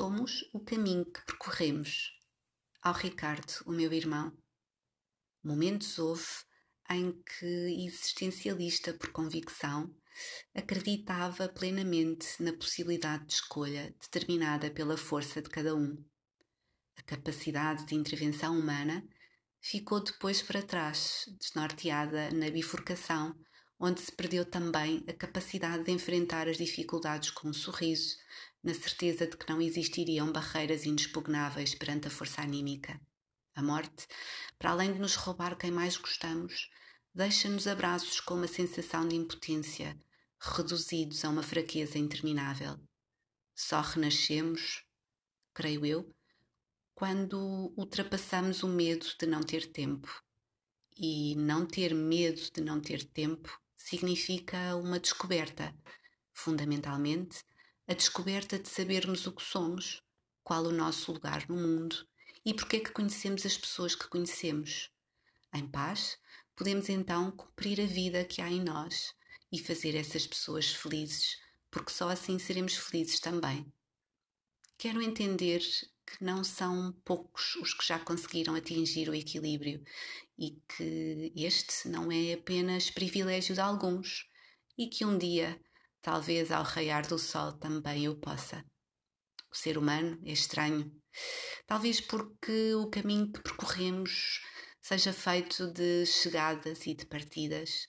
Somos o caminho que percorremos. Ao Ricardo, o meu irmão. Momentos houve em que, existencialista por convicção, acreditava plenamente na possibilidade de escolha determinada pela força de cada um. A capacidade de intervenção humana ficou depois para trás, desnorteada na bifurcação, onde se perdeu também a capacidade de enfrentar as dificuldades com um sorriso, na certeza de que não existiriam barreiras inexpugnáveis perante a força anímica. A morte, para além de nos roubar quem mais gostamos, deixa-nos abraços com uma sensação de impotência, reduzidos a uma fraqueza interminável. Só renascemos, creio eu, quando ultrapassamos o medo de não ter tempo. E não ter medo de não ter tempo significa uma descoberta, fundamentalmente, a descoberta de sabermos o que somos, qual o nosso lugar no mundo e porque é que conhecemos as pessoas que conhecemos. Em paz, podemos então cumprir a vida que há em nós e fazer essas pessoas felizes, porque só assim seremos felizes também. Quero entender que não são poucos os que já conseguiram atingir o equilíbrio e que este não é apenas privilégio de alguns e que um dia Talvez ao raiar do sol também eu possa. O ser humano é estranho. Talvez porque o caminho que percorremos seja feito de chegadas e de partidas,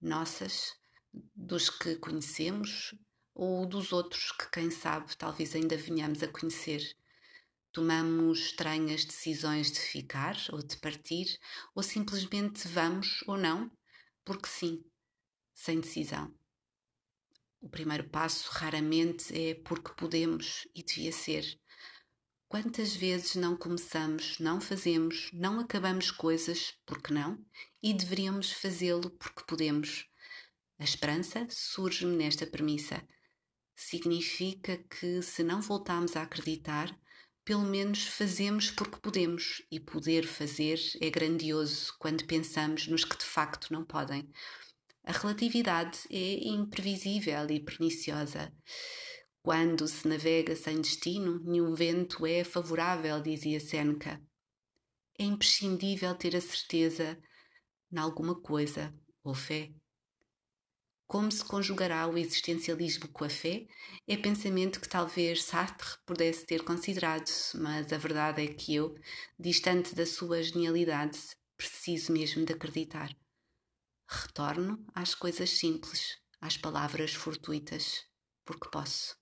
nossas, dos que conhecemos ou dos outros que, quem sabe, talvez ainda venhamos a conhecer. Tomamos estranhas decisões de ficar ou de partir, ou simplesmente vamos ou não, porque sim, sem decisão. O primeiro passo raramente é porque podemos e devia ser. Quantas vezes não começamos, não fazemos, não acabamos coisas porque não e deveríamos fazê-lo porque podemos? A esperança surge-me nesta premissa. Significa que, se não voltamos a acreditar, pelo menos fazemos porque podemos, e poder fazer é grandioso quando pensamos nos que de facto não podem. A relatividade é imprevisível e perniciosa. Quando se navega sem destino, nenhum vento é favorável, dizia Seneca. É imprescindível ter a certeza em alguma coisa ou fé. Como se conjugará o existencialismo com a fé? É pensamento que talvez Sartre pudesse ter considerado, mas a verdade é que eu, distante da sua genialidade, preciso mesmo de acreditar. Retorno às coisas simples, às palavras fortuitas, porque posso.